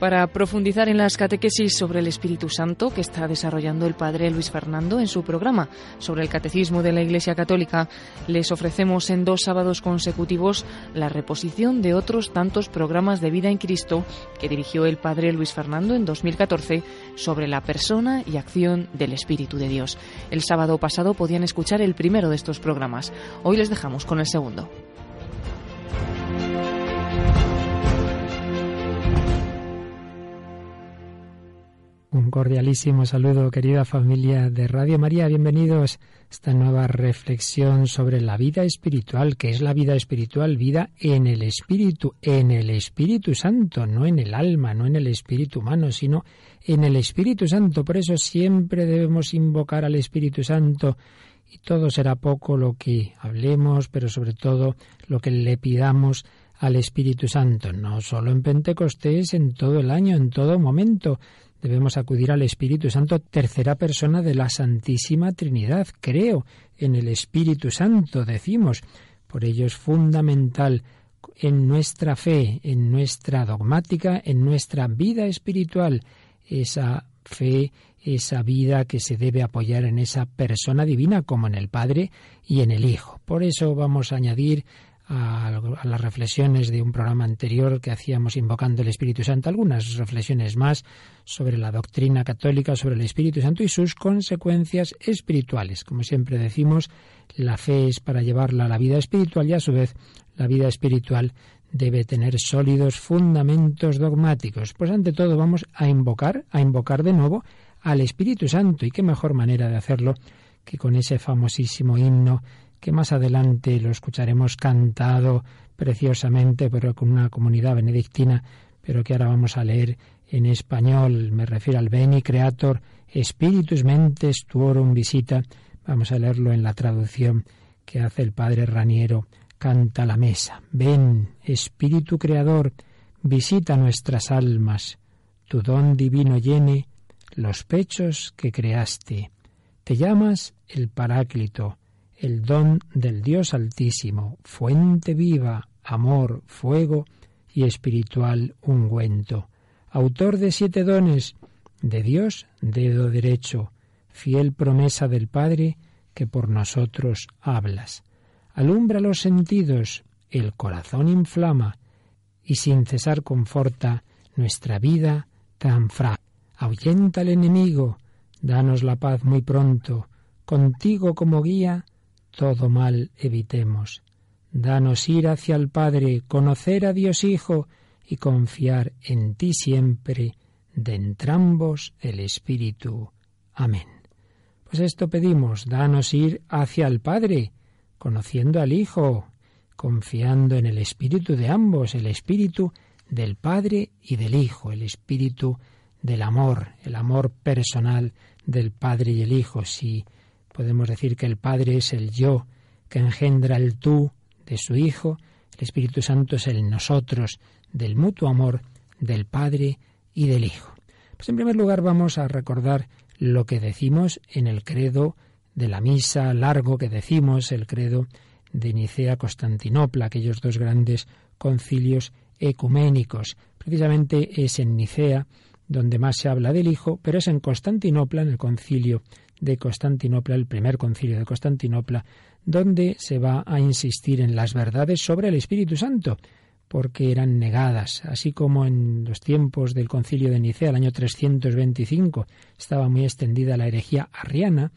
Para profundizar en las catequesis sobre el Espíritu Santo que está desarrollando el Padre Luis Fernando en su programa sobre el Catecismo de la Iglesia Católica, les ofrecemos en dos sábados consecutivos la reposición de otros tantos programas de vida en Cristo que dirigió el Padre Luis Fernando en 2014 sobre la persona y acción del Espíritu de Dios. El sábado pasado podían escuchar el primero de estos programas. Hoy les dejamos con el segundo. Un cordialísimo saludo, querida familia de Radio María. Bienvenidos a esta nueva reflexión sobre la vida espiritual. ¿Qué es la vida espiritual? Vida en el Espíritu, en el Espíritu Santo, no en el alma, no en el Espíritu humano, sino en el Espíritu Santo. Por eso siempre debemos invocar al Espíritu Santo y todo será poco lo que hablemos, pero sobre todo lo que le pidamos al Espíritu Santo, no solo en Pentecostés, en todo el año, en todo momento debemos acudir al Espíritu Santo, tercera persona de la Santísima Trinidad. Creo en el Espíritu Santo, decimos. Por ello es fundamental en nuestra fe, en nuestra dogmática, en nuestra vida espiritual, esa fe, esa vida que se debe apoyar en esa persona divina como en el Padre y en el Hijo. Por eso vamos a añadir a, las reflexiones de un programa anterior que hacíamos invocando el Espíritu Santo, algunas reflexiones más sobre la doctrina católica, sobre el Espíritu Santo y sus consecuencias espirituales. Como siempre decimos, la fe es para llevarla a la vida espiritual y a su vez la vida espiritual debe tener sólidos fundamentos dogmáticos. Pues ante todo vamos a invocar, a invocar de nuevo al Espíritu Santo y qué mejor manera de hacerlo que con ese famosísimo himno que más adelante lo escucharemos cantado preciosamente, pero con una comunidad benedictina, pero que ahora vamos a leer en español. Me refiero al Beni Creator Spiritus Mentes Tuorum Visita. Vamos a leerlo en la traducción que hace el padre Raniero. Canta la mesa. Ven, Espíritu Creador, visita nuestras almas. Tu don divino llene los pechos que creaste. Te llamas el Paráclito el don del Dios Altísimo, fuente viva, amor, fuego y espiritual ungüento, autor de siete dones, de Dios dedo derecho, fiel promesa del Padre que por nosotros hablas. Alumbra los sentidos, el corazón inflama, y sin cesar conforta nuestra vida tan frágil. Ahuyenta al enemigo, danos la paz muy pronto, contigo como guía, todo mal evitemos. Danos ir hacia el Padre, conocer a Dios Hijo y confiar en ti siempre, de entrambos el Espíritu. Amén. Pues esto pedimos, danos ir hacia el Padre, conociendo al Hijo, confiando en el Espíritu de ambos, el Espíritu del Padre y del Hijo, el Espíritu del amor, el amor personal del Padre y el Hijo. Si Podemos decir que el Padre es el yo que engendra el tú de su Hijo, el Espíritu Santo es el nosotros del mutuo amor del Padre y del Hijo. Pues en primer lugar vamos a recordar lo que decimos en el credo de la misa largo que decimos, el credo de Nicea Constantinopla, aquellos dos grandes concilios ecuménicos. Precisamente es en Nicea donde más se habla del Hijo, pero es en Constantinopla, en el concilio de Constantinopla, el primer concilio de Constantinopla, donde se va a insistir en las verdades sobre el Espíritu Santo, porque eran negadas, así como en los tiempos del concilio de Nicea, el año 325, estaba muy extendida la herejía arriana,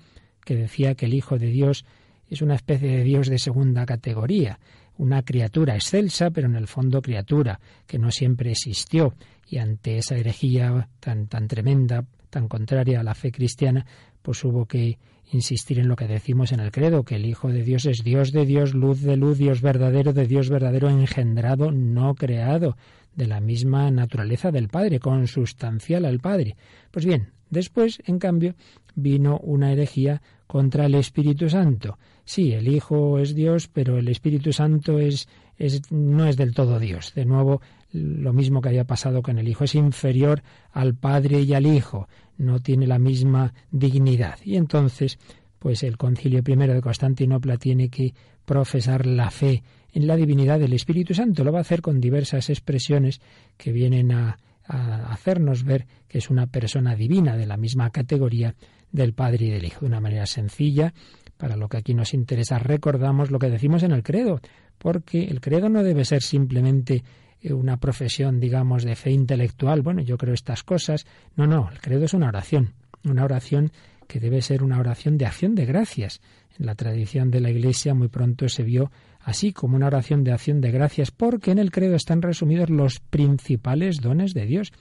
que decía que el Hijo de Dios es una especie de Dios de segunda categoría, una criatura excelsa, pero en el fondo criatura, que no siempre existió, y ante esa herejía tan, tan tremenda, tan contraria a la fe cristiana, pues hubo que insistir en lo que decimos en el credo, que el Hijo de Dios es Dios de Dios, luz de luz, Dios verdadero de Dios verdadero, engendrado, no creado, de la misma naturaleza del Padre, consustancial al Padre. Pues bien, después, en cambio, vino una herejía contra el Espíritu Santo. Sí, el Hijo es Dios, pero el Espíritu Santo es, es, no es del todo Dios. De nuevo, lo mismo que había pasado con el Hijo, es inferior al Padre y al Hijo. no tiene la misma dignidad. Y entonces, pues el Concilio I de Constantinopla tiene que profesar la fe en la divinidad del Espíritu Santo. Lo va a hacer con diversas expresiones que vienen a, hacernos ver que es una persona divina de la misma categoría del Padre y del Hijo. De una manera sencilla, para lo que aquí nos interesa, recordamos lo que decimos en el credo, porque el credo no debe ser simplemente eh, una profesión, digamos, de fe intelectual. Bueno, yo creo estas cosas. No, no, el credo es una oración, una oración que debe ser una oración de acción de gracias. En la tradición de la Iglesia muy pronto se vio así como una oración de acción de gracias, porque en el credo están resumidos los principales dones de Dios.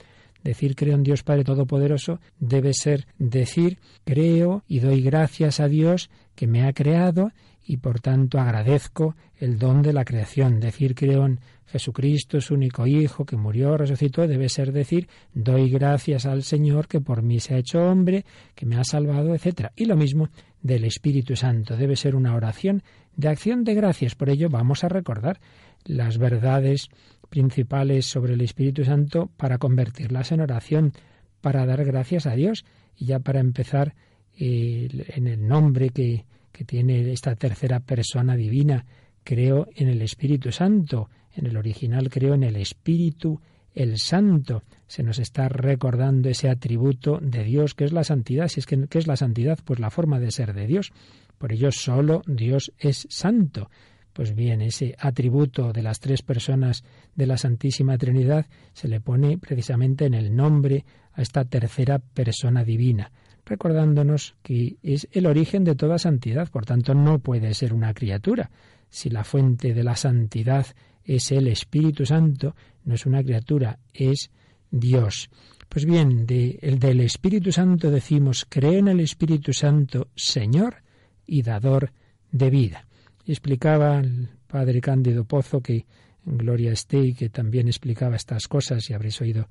Decir creo en Dios Padre Todopoderoso debe ser decir creo y doy gracias a Dios que me ha creado y por tanto agradezco el don de la creación. Decir creo en Jesucristo, su único Hijo, que murió, resucitó, debe ser decir doy gracias al Señor que por mí se ha hecho hombre, que me ha salvado, etc. Y lo mismo del Espíritu Santo. Debe ser una oración de acción de gracias. Por ello vamos a recordar las verdades principales sobre el Espíritu Santo para convertirlas en oración, para dar gracias a Dios. Y ya para empezar, en el nombre que, que tiene esta tercera persona divina, creo en el Espíritu Santo. En el original creo en el Espíritu el Santo. Se nos está recordando ese atributo de Dios que es la santidad. Si es que ¿qué es la santidad, pues la forma de ser de Dios. Por ello solo Dios es santo. Pues bien, ese atributo de las tres personas de la Santísima Trinidad se le pone precisamente en el nombre a esta tercera persona divina, recordándonos que es el origen de toda santidad, por tanto no puede ser una criatura. Si la fuente de la santidad es el Espíritu Santo, no es una criatura, es Dios. Pues bien, el del Espíritu Santo decimos, cree en el Espíritu Santo, Señor y dador de vida. Explicaba el padre Cándido Pozo que en Gloria esté y que también explicaba estas cosas y habréis oído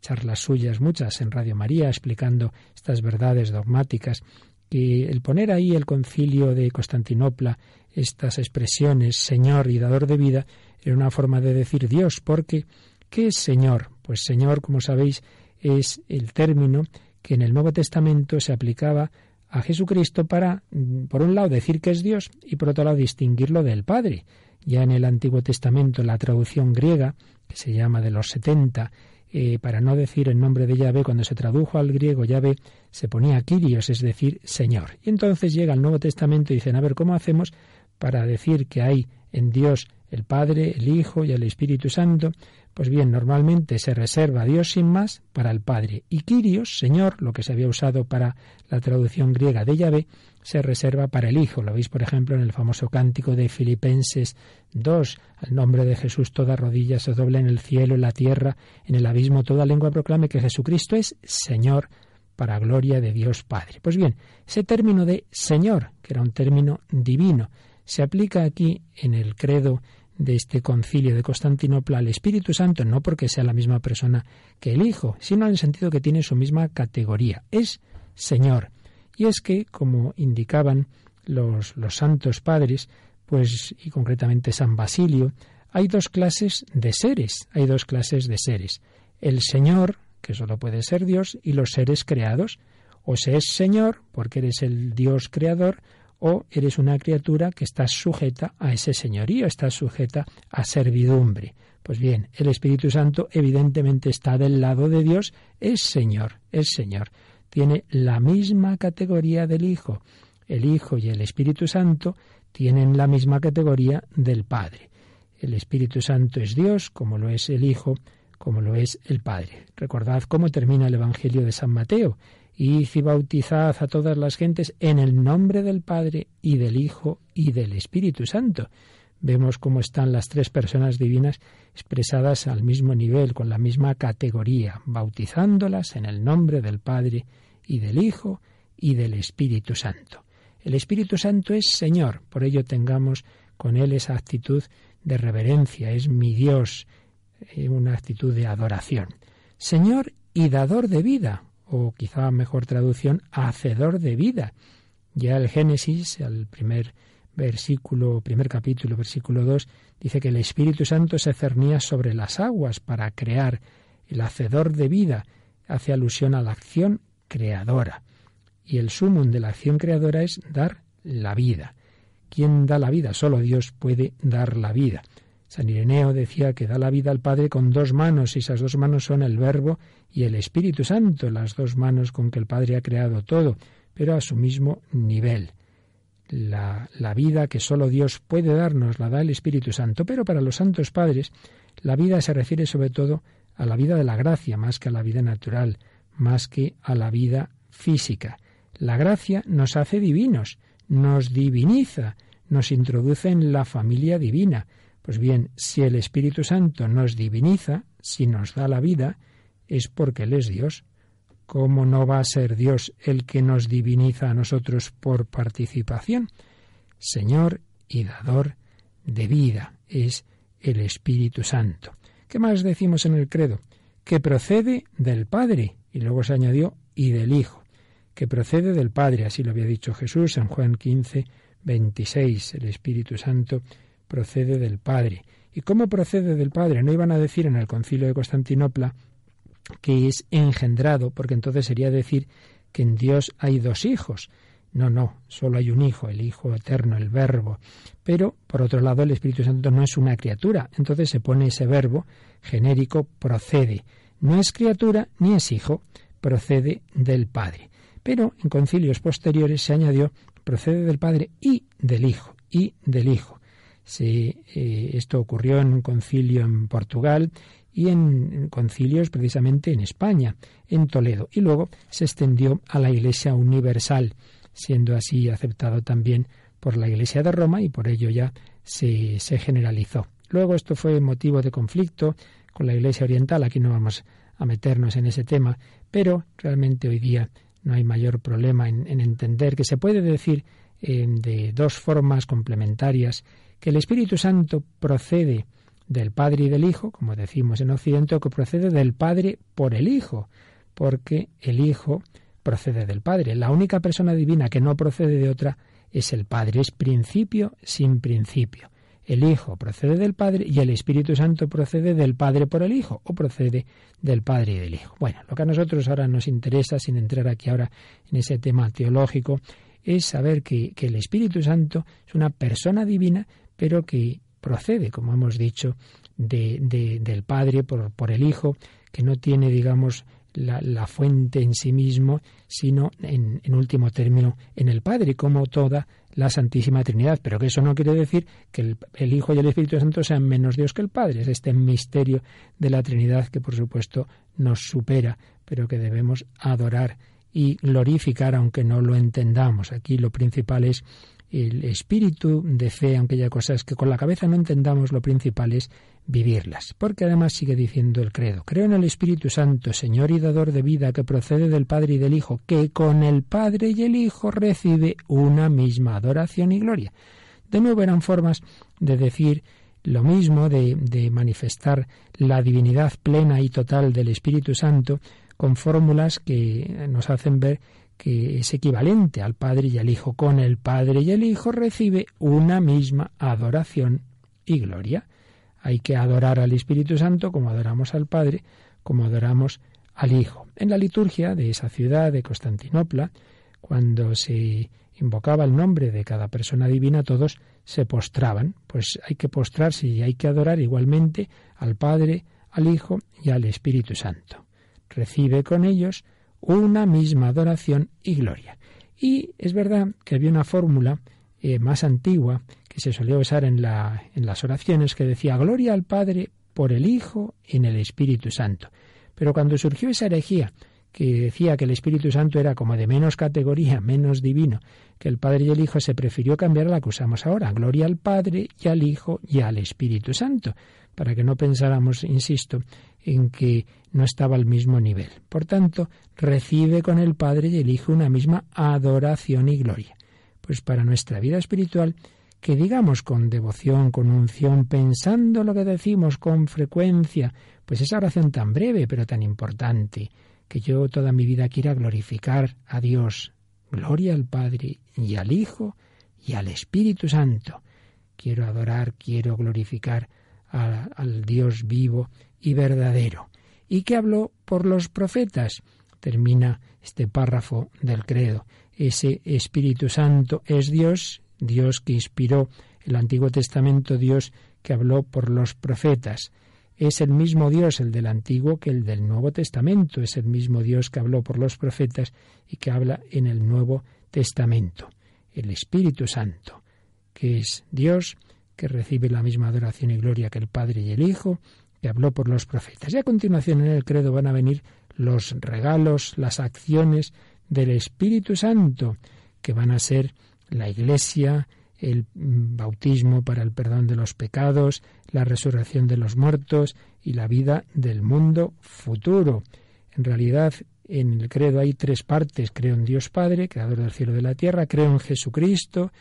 charlas suyas muchas en Radio María explicando estas verdades dogmáticas que el poner ahí el concilio de Constantinopla estas expresiones Señor y dador de vida era una forma de decir Dios, porque ¿qué es Señor? Pues Señor, como sabéis, es el término que en el Nuevo Testamento se aplicaba a Jesucristo para, por un lado, decir que es Dios y por otro lado, distinguirlo del Padre. Ya en el Antiguo Testamento, la traducción griega, que se llama de los setenta, eh, para no decir el nombre de Yahvé, cuando se tradujo al griego Yahvé, se ponía Kyrios, es decir, Señor. Y entonces llega el Nuevo Testamento y dicen, a ver, ¿cómo hacemos para decir que hay en Dios el Padre, el Hijo y el Espíritu Santo, pues bien, normalmente se reserva Dios sin más para el Padre. Y Kyrios, Señor, lo que se había usado para la traducción griega de Yahvé, se reserva para el Hijo. Lo veis, por ejemplo, en el famoso cántico de Filipenses 2. Al nombre de Jesús toda rodilla se doble en el cielo, en la tierra, en el abismo, toda lengua proclame que Jesucristo es Señor para gloria de Dios Padre. Pues bien, ese término de Señor, que era un término divino, se aplica aquí en el credo de este concilio de Constantinopla al Espíritu Santo, no porque sea la misma persona que el Hijo, sino en el sentido que tiene su misma categoría. Es Señor. Y es que, como indicaban los, los santos padres, pues, y concretamente San Basilio, hay dos clases de seres, hay dos clases de seres. El Señor, que solo puede ser Dios, y los seres creados. O se es Señor, porque eres el Dios creador, o eres una criatura que está sujeta a ese señorío, está sujeta a servidumbre. Pues bien, el Espíritu Santo evidentemente está del lado de Dios, es Señor, es Señor. Tiene la misma categoría del Hijo. El Hijo y el Espíritu Santo tienen la misma categoría del Padre. El Espíritu Santo es Dios, como lo es el Hijo, como lo es el Padre. Recordad cómo termina el Evangelio de San Mateo y bautizad a todas las gentes en el nombre del Padre y del Hijo y del Espíritu Santo. Vemos cómo están las tres personas divinas expresadas al mismo nivel, con la misma categoría, bautizándolas en el nombre del Padre y del Hijo y del Espíritu Santo. El Espíritu Santo es Señor, por ello tengamos con Él esa actitud de reverencia, es mi Dios, eh, una actitud de adoración. Señor y dador de vida, o quizá mejor traducción, hacedor de vida. Ya el Génesis, el primer versículo, primer capítulo, versículo 2, dice que el Espíritu Santo se cernía sobre las aguas para crear el hacedor de vida. Hace alusión a la acción creadora. Y el sumum de la acción creadora es dar la vida. ¿Quién da la vida? Solo Dios puede dar la vida. San Ireneo decía que da la vida al Padre con dos manos, y esas dos manos son el Verbo y el Espíritu Santo, las dos manos con que el Padre ha creado todo, pero a su mismo nivel. La, la vida que solo Dios puede darnos la da el Espíritu Santo, pero para los santos padres la vida se refiere sobre todo a la vida de la gracia, más que a la vida natural, más que a la vida física. La gracia nos hace divinos, nos diviniza, nos introduce en la familia divina, pues bien, si el Espíritu Santo nos diviniza, si nos da la vida, es porque Él es Dios. ¿Cómo no va a ser Dios el que nos diviniza a nosotros por participación? Señor y dador de vida es el Espíritu Santo. ¿Qué más decimos en el credo? Que procede del Padre, y luego se añadió, y del Hijo, que procede del Padre, así lo había dicho Jesús en Juan 15, 26, el Espíritu Santo procede del Padre. ¿Y cómo procede del Padre? No iban a decir en el concilio de Constantinopla que es engendrado, porque entonces sería decir que en Dios hay dos hijos. No, no, solo hay un hijo, el Hijo eterno, el Verbo. Pero, por otro lado, el Espíritu Santo no es una criatura. Entonces se pone ese verbo genérico procede. No es criatura ni es hijo, procede del Padre. Pero en concilios posteriores se añadió procede del Padre y del Hijo, y del Hijo. Eh, esto ocurrió en un concilio en Portugal y en, concilios precisamente en España, en Toledo, y luego se extendió a la Iglesia Universal, siendo así aceptado también por la Iglesia de Roma y por ello ya se, se generalizó. Luego esto fue motivo de conflicto con la Iglesia Oriental, aquí no vamos a meternos en ese tema, pero realmente hoy día no hay mayor problema en, entender que se puede decir eh, de dos formas complementarias que el Espíritu Santo procede del Padre y del Hijo, como decimos en Occidente, que procede del Padre por el Hijo, porque el Hijo procede del Padre. La única persona divina que no procede de otra es el Padre, es principio sin principio. El Hijo procede del Padre y el Espíritu Santo procede del Padre por el Hijo o procede del Padre y del Hijo. Bueno, lo que a nosotros ahora nos interesa, sin entrar aquí ahora en ese tema teológico, es saber que, que el Espíritu Santo es una persona divina pero que procede, como hemos dicho, de, del Padre por, el Hijo, que no tiene, digamos, la, fuente en sí mismo, sino en, en, último término en el Padre, como toda la Santísima Trinidad. Pero que eso no quiere decir que el, Hijo y el Espíritu Santo sean menos Dios que el Padre. Es este misterio de la Trinidad que, por supuesto, nos supera, pero que debemos adorar y glorificar aunque no lo entendamos. Aquí lo principal es el espíritu de fe, aunque haya cosas que con la cabeza no entendamos, lo principal es vivirlas. Porque además sigue diciendo el credo, creo en el Espíritu Santo, Señor y dador de vida, que procede del Padre y del Hijo, que con el Padre y el Hijo recibe una misma adoración y gloria. De nuevo eran formas de decir lo mismo, de, de manifestar la divinidad plena y total del Espíritu Santo, con fórmulas que nos hacen ver que es equivalente al Padre y al Hijo. Con el Padre y el Hijo recibe una misma adoración y gloria. Hay que adorar al Espíritu Santo como adoramos al Padre, como adoramos al Hijo. En la liturgia de esa ciudad de Constantinopla, cuando se invocaba el nombre de cada persona divina, todos se postraban. Pues hay que postrarse y hay que adorar igualmente al Padre, al Hijo y al Espíritu Santo. Recibe con ellos una misma adoración y gloria. Y es verdad que había una fórmula eh, más antigua que se solía usar en, la, en las oraciones que decía gloria al Padre por el Hijo en el Espíritu Santo. Pero cuando surgió esa herejía que decía que el Espíritu Santo era como de menos categoría, menos divino, que el Padre y el Hijo, se prefirió cambiar la que usamos ahora, gloria al Padre y al Hijo y al Espíritu Santo, para que no pensáramos, insisto, en que no estaba al mismo nivel. Por tanto, recibe con el Padre y el Hijo una misma adoración y gloria. Pues para nuestra vida espiritual, que digamos con devoción, con unción, pensando lo que decimos con frecuencia, pues esa oración tan breve pero tan importante, que yo toda mi vida quiera glorificar a Dios. Gloria al Padre y al Hijo y al Espíritu Santo. Quiero adorar, quiero glorificar al Dios vivo y verdadero, y que habló por los profetas, termina este párrafo del credo. Ese Espíritu Santo es Dios, Dios que inspiró el Antiguo Testamento, Dios que habló por los profetas. Es el mismo Dios el del Antiguo que el del Nuevo Testamento, es el mismo Dios que habló por los profetas y que habla en el Nuevo Testamento. El Espíritu Santo, que es Dios, que recibe la misma adoración y gloria que el Padre y el Hijo, que habló por los profetas. Y a continuación en el credo van a venir los regalos, las acciones del Espíritu Santo, que van a ser la Iglesia, el bautismo para el perdón de los pecados, la resurrección de los muertos y la vida del mundo futuro. En realidad, en el credo hay tres partes. Creo en Dios Padre, creador del cielo y de la tierra, creo en Jesucristo,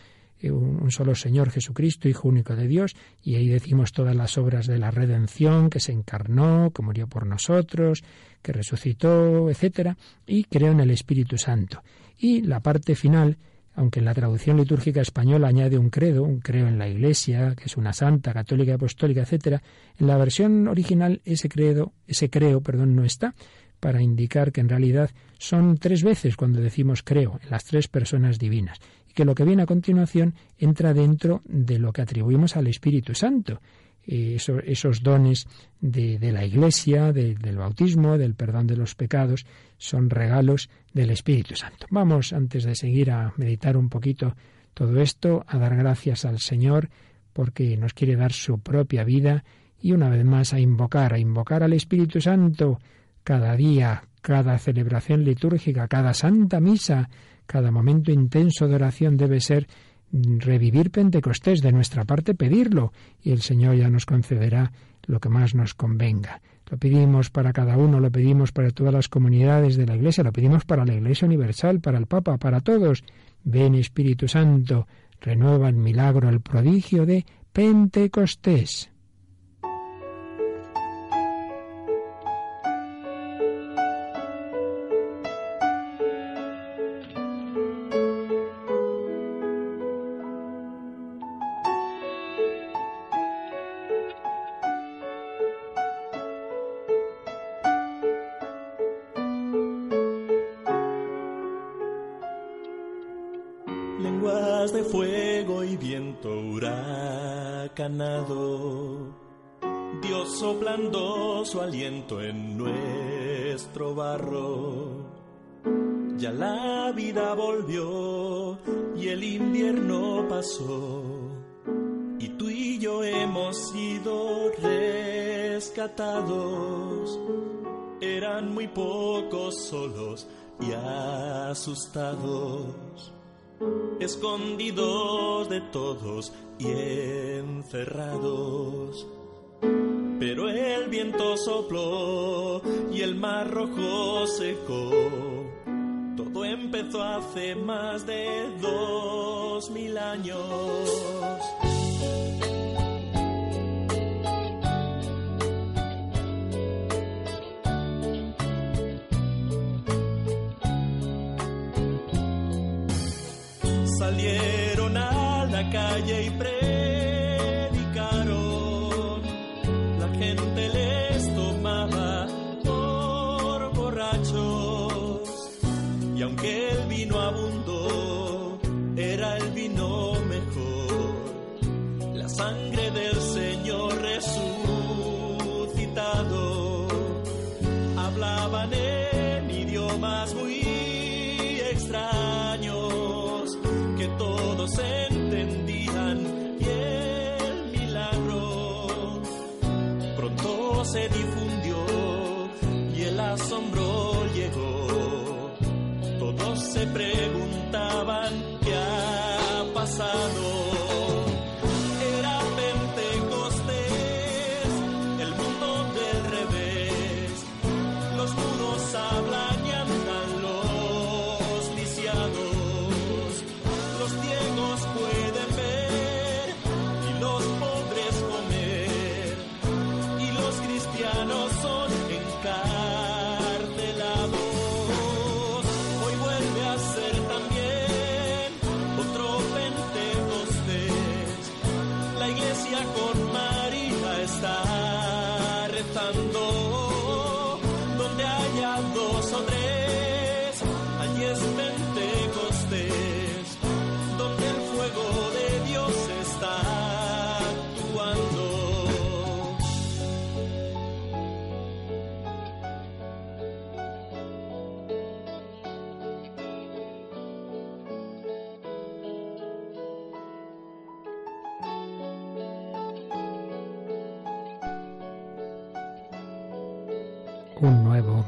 un solo Señor Jesucristo, Hijo único de Dios, y ahí decimos todas las obras de la redención, que se encarnó, que murió por nosotros, que resucitó, etcétera, y creo en el Espíritu Santo. Y la parte final, aunque en la traducción litúrgica española añade un credo, un creo en la Iglesia, que es una santa, católica, apostólica, etcétera, en la versión original ese credo, ese creo, perdón, no está, para indicar que en realidad son tres veces cuando decimos creo en las tres personas divinas y que lo que viene a continuación entra dentro de lo que atribuimos al Espíritu Santo. Eh, esos dones de, la Iglesia, del bautismo, del perdón de los pecados, son regalos del Espíritu Santo. Vamos, antes de seguir a meditar un poquito todo esto, a dar gracias al Señor porque nos quiere dar su propia vida y una vez más a invocar, a invocar al Espíritu Santo cada día, cada celebración litúrgica, cada santa misa, cada momento intenso de oración debe ser revivir Pentecostés, de nuestra parte pedirlo, y el Señor ya nos concederá lo que más nos convenga. Lo pedimos para cada uno, lo pedimos para todas las comunidades de la Iglesia, lo pedimos para la Iglesia Universal, para el Papa, para todos. Ven Espíritu Santo, renueva el milagro, el prodigio de Pentecostés. Rescatados. Eran muy pocos solos y asustados escondidos de todos y encerrados. Pero el viento sopló y el mar rojo secó. Todo empezó hace más de dos mil años. Salieron a la calle y predicaron. cantaba.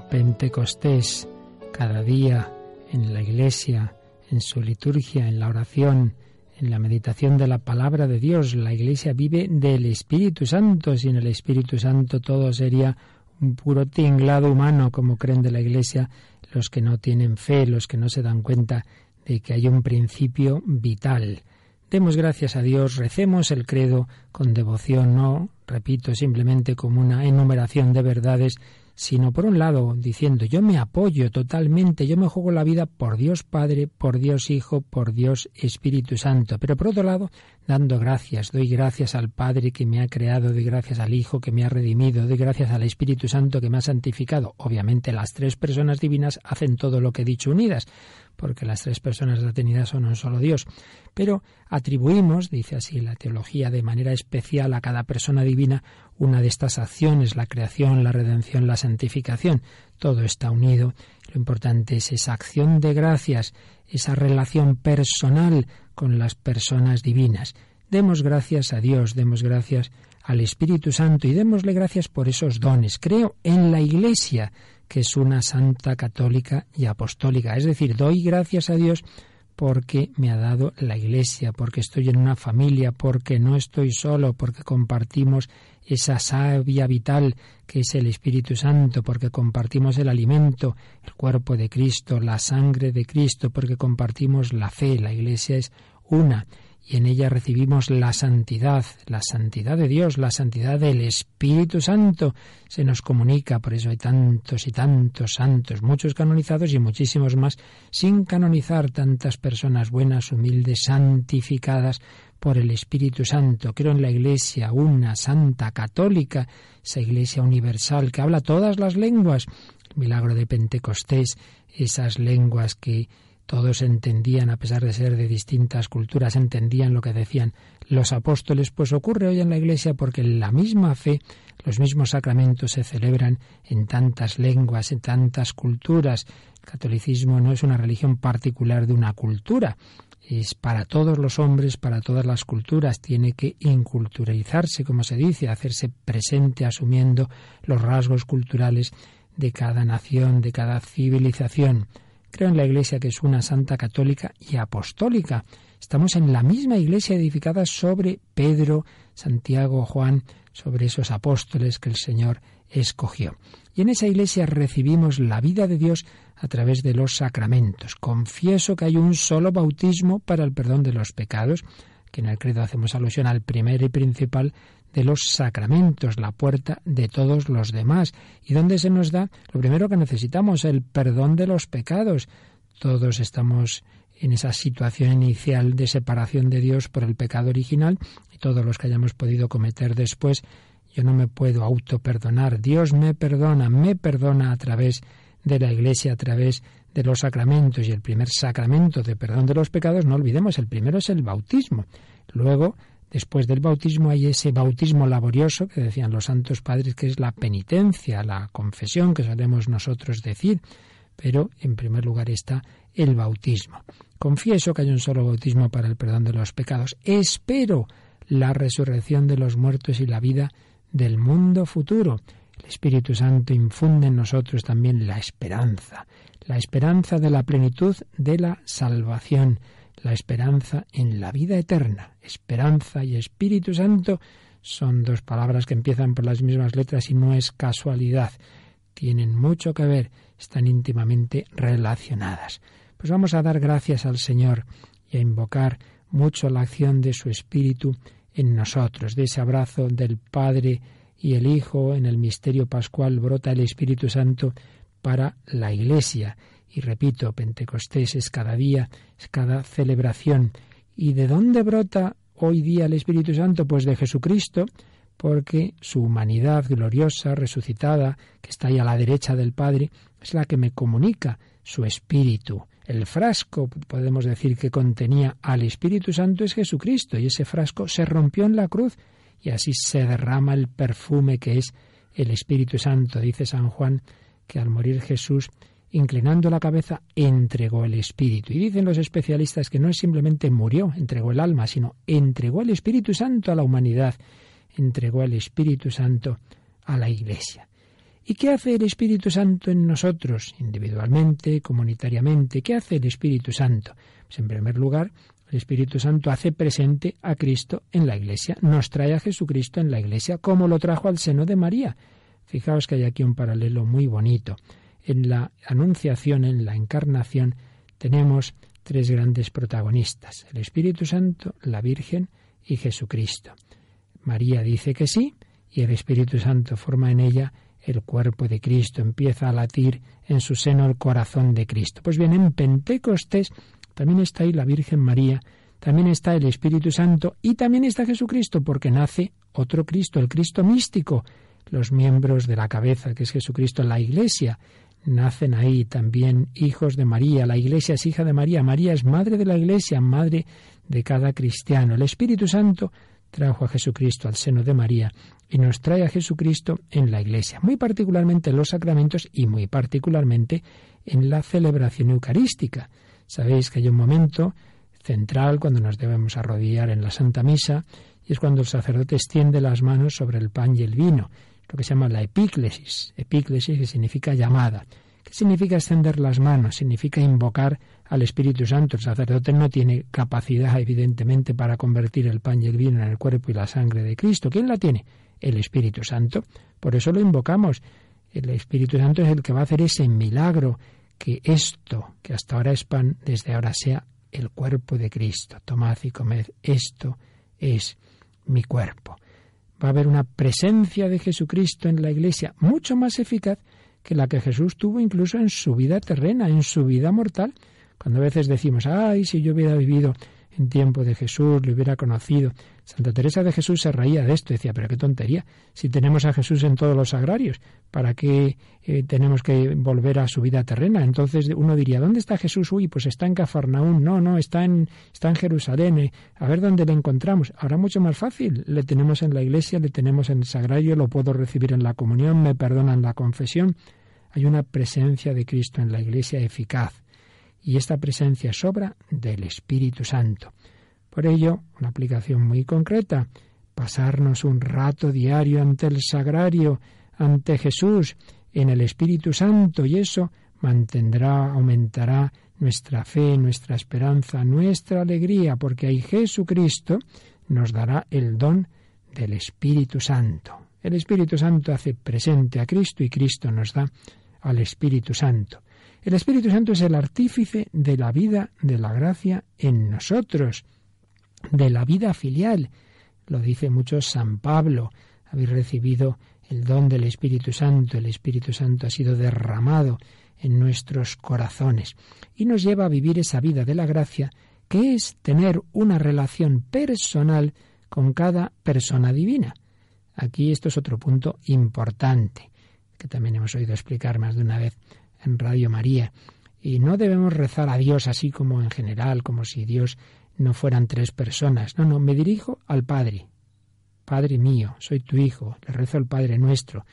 Pentecostés cada día en la iglesia, en su liturgia, en la oración, en la meditación de la palabra de Dios. La iglesia vive del Espíritu Santo. Sin el Espíritu Santo todo sería un puro tinglado humano, como creen de la iglesia los que no tienen fe, los que no se dan cuenta de que hay un principio vital. Demos gracias a Dios, recemos el credo con devoción, no, repito, simplemente como una enumeración de verdades, sino por un lado diciendo yo me apoyo totalmente, yo me juego la vida por Dios Padre, por Dios Hijo, por Dios Espíritu Santo, pero por otro lado dando gracias, doy gracias al Padre que me ha creado, doy gracias al Hijo que me ha redimido, doy gracias al Espíritu Santo que me ha santificado. Obviamente las tres personas divinas hacen todo lo que he dicho unidas, porque las tres personas de la Trinidad son un solo Dios. Pero atribuimos, dice así la teología, de manera especial a cada persona divina una de estas acciones, la creación, la redención, la santificación. Todo está unido. Lo importante es esa acción de gracias, esa relación personal con las personas divinas. Demos gracias a Dios, demos gracias al Espíritu Santo y démosle gracias por esos dones. Creo en la Iglesia, que es una santa católica y apostólica. Es decir, doy gracias a Dios porque me ha dado la Iglesia, porque estoy en una familia, porque no estoy solo, porque compartimos esa savia vital que es el Espíritu Santo, porque compartimos el alimento, el cuerpo de Cristo, la sangre de Cristo, porque compartimos la fe. La Iglesia es una y en ella recibimos la santidad, la santidad de Dios, la santidad del Espíritu Santo. Se nos comunica, por eso hay tantos y tantos santos, muchos canonizados y muchísimos más sin canonizar, tantas personas buenas, humildes, santificadas por el Espíritu Santo. Creo en la Iglesia, una, santa, católica, esa Iglesia universal que habla todas las lenguas. Milagro de Pentecostés, esas lenguas que todos entendían, a pesar de ser de distintas culturas, entendían lo que decían los apóstoles, pues ocurre hoy en la Iglesia porque la misma fe, los mismos sacramentos se celebran en tantas lenguas, en tantas culturas. El catolicismo no es una religión particular de una cultura, es para todos los hombres, para todas las culturas, tiene que inculturalizarse, como se dice, hacerse presente asumiendo los rasgos culturales de cada nación, de cada civilización. Creo en la Iglesia que es una santa católica y apostólica. Estamos en la misma Iglesia edificada sobre Pedro, Santiago, Juan, sobre esos apóstoles que el Señor escogió. Y en esa Iglesia recibimos la vida de Dios a través de los sacramentos. Confieso que hay un solo bautismo para el perdón de los pecados, que en el credo hacemos alusión al primer y principal de los sacramentos, la puerta de todos los demás. ¿Y dónde se nos da? Lo primero que necesitamos, el perdón de los pecados. Todos estamos en esa situación inicial de separación de Dios por el pecado original y todos los que hayamos podido cometer después, yo no me puedo autoperdonar. Dios me perdona, me perdona a través de la Iglesia, a través de los sacramentos. Y el primer sacramento de perdón de los pecados, no olvidemos, el primero es el bautismo. Luego Después del bautismo hay ese bautismo laborioso que decían los santos padres, que es la penitencia, la confesión que solemos nosotros decir. Pero en primer lugar está el bautismo. Confieso que hay un solo bautismo para el perdón de los pecados. Espero la resurrección de los muertos y la vida del mundo futuro. El Espíritu Santo infunde en nosotros también la esperanza, la esperanza de la plenitud de la salvación la esperanza en la vida eterna. Esperanza y Espíritu Santo son dos palabras que empiezan por las mismas letras y no es casualidad. Tienen mucho que ver, están íntimamente relacionadas. Pues vamos a dar gracias al Señor y a invocar mucho la acción de su Espíritu en nosotros, de ese abrazo del Padre y el Hijo en el misterio pascual brota el Espíritu Santo para la Iglesia y repito, Pentecostés es cada día, es cada celebración. ¿Y de dónde brota hoy día el Espíritu Santo? Pues de Jesucristo, porque su humanidad gloriosa, resucitada, que está ahí a la derecha del Padre, es la que me comunica su Espíritu. El frasco, podemos decir, que contenía al Espíritu Santo es Jesucristo, y ese frasco se rompió en la cruz, y así se derrama el perfume que es el Espíritu Santo. Dice San Juan que al morir Jesús inclinando la cabeza, entregó el Espíritu. Y dicen los especialistas que no es simplemente murió, entregó el alma, sino entregó el Espíritu Santo a la humanidad, entregó el Espíritu Santo a la Iglesia. ¿Y qué hace el Espíritu Santo en nosotros, individualmente, comunitariamente? ¿Qué hace el Espíritu Santo? Pues en primer lugar, el Espíritu Santo hace presente a Cristo en la Iglesia, nos trae a Jesucristo en la Iglesia, como lo trajo al seno de María. Fijaos que hay aquí un paralelo muy bonito. En la Anunciación, en la Encarnación, tenemos tres grandes protagonistas, el Espíritu Santo, la Virgen y Jesucristo. María dice que sí, y el Espíritu Santo forma en ella el cuerpo de Cristo, empieza a latir en su seno el corazón de Cristo. Pues bien, en Pentecostés también está ahí la Virgen María, también está el Espíritu Santo y también está Jesucristo, porque nace otro Cristo, el Cristo místico. Los miembros de la cabeza, que es Jesucristo, la Iglesia, nacen ahí también hijos de María. La Iglesia es hija de María. María es madre de la Iglesia, madre de cada cristiano. El Espíritu Santo trajo a Jesucristo al seno de María y nos trae a Jesucristo en la Iglesia, muy particularmente en los sacramentos y muy particularmente en la celebración eucarística. Sabéis que hay un momento central cuando nos debemos arrodillar en la Santa Misa y es cuando el sacerdote extiende las manos sobre el pan y el vino, lo que se llama la epíclesis, epíclesis que significa llamada. ¿Qué significa extender las manos? Significa invocar al Espíritu Santo. El sacerdote no tiene capacidad, evidentemente, para convertir el pan y el vino en el cuerpo y la sangre de Cristo. ¿Quién la tiene? El Espíritu Santo. Por eso lo invocamos. El Espíritu Santo es el que va a hacer ese milagro, que esto, que hasta ahora es pan, desde ahora sea el cuerpo de Cristo. Tomad y comed, esto es mi cuerpo. Va a haber una presencia de Jesucristo en la Iglesia mucho más eficaz que la que Jesús tuvo incluso en su vida terrena, en su vida mortal. Cuando a veces decimos, ay, si yo hubiera vivido en tiempo de Jesús, le hubiera conocido. Santa Teresa de Jesús se reía de esto, decía, pero qué tontería, si tenemos a Jesús en todos los agrarios, ¿para qué eh, tenemos que volver a su vida terrena? Entonces uno diría, ¿dónde está Jesús? Uy, pues está en Cafarnaún, no, no, está en, está en Jerusalén, eh, a ver dónde le encontramos. Ahora mucho más fácil, le tenemos en la iglesia, le tenemos en el sagrario, lo puedo recibir en la comunión, me perdonan la confesión. Hay una presencia de Cristo en la iglesia eficaz y esta presencia sobra del Espíritu Santo. Por ello, una aplicación muy concreta, pasarnos un rato diario ante el sagrario, ante Jesús, en el Espíritu Santo, y eso mantendrá, aumentará nuestra fe, nuestra esperanza, nuestra alegría, porque ahí Jesucristo nos dará el don del Espíritu Santo. El Espíritu Santo hace presente a Cristo y Cristo nos da al Espíritu Santo. El Espíritu Santo es el artífice de la vida de la gracia en nosotros, de la vida filial. Lo dice mucho San Pablo. Habéis recibido el don del Espíritu Santo. El Espíritu Santo ha sido derramado en nuestros corazones y nos lleva a vivir esa vida de la gracia que es tener una relación personal con cada persona divina. Aquí esto es otro punto importante que también hemos oído explicar más de una vez en Radio María. Y no debemos rezar a Dios así como en general, como si Dios no fueran tres personas. No, no, me dirijo al Padre. Padre mío, soy tu Hijo, le rezo al Padre nuestro.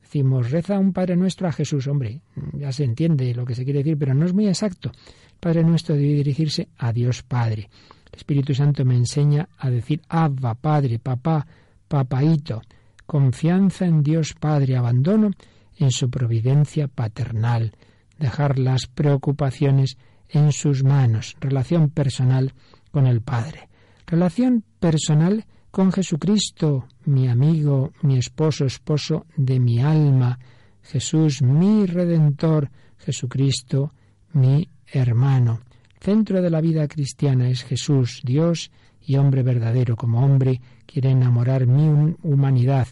Decimos, reza un Padre nuestro a Jesús. Hombre, ya se entiende lo que se quiere decir, pero no es muy exacto. Padre nuestro debe dirigirse a Dios Padre. El Espíritu Santo me enseña a decir Abba, Padre, Papá, Papaito. Confianza en Dios Padre, abandono en su providencia paternal, dejar las preocupaciones en sus manos, relación personal con el Padre, relación personal con Jesucristo, mi amigo, mi esposo, esposo de mi alma, Jesús, mi redentor, Jesucristo, mi hermano. Centro de la vida cristiana es Jesús, Dios y hombre verdadero. Como hombre quiere enamorar mi humanidad,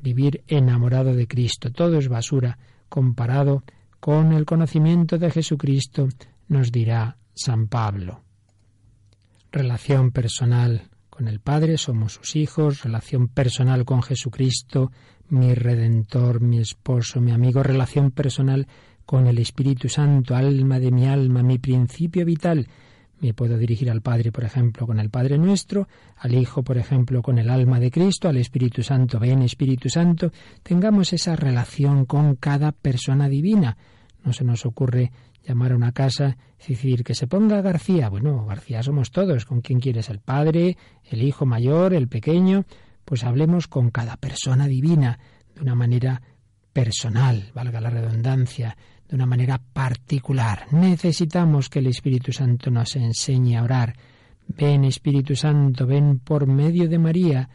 vivir enamorado de Cristo. Todo es basura comparado con el conocimiento de Jesucristo, nos dirá San Pablo. Relación personal con el Padre, somos sus hijos, relación personal con Jesucristo, mi redentor, mi esposo, mi amigo, relación personal con el Espíritu Santo, alma de mi alma, mi principio vital, me puedo dirigir al Padre, por ejemplo, con el Padre nuestro, al Hijo, por ejemplo, con el alma de Cristo, al Espíritu Santo, ven Espíritu Santo, tengamos esa relación con cada persona divina. No se nos ocurre llamar a una casa decir que se ponga García. Bueno, García somos todos. ¿Con quién quieres? ¿El Padre, el Hijo mayor, el pequeño? Pues hablemos con cada persona divina de una manera personal, valga la redundancia, de una manera particular. Necesitamos que el Espíritu Santo nos enseñe a orar. Ven Espíritu Santo, ven por medio de María,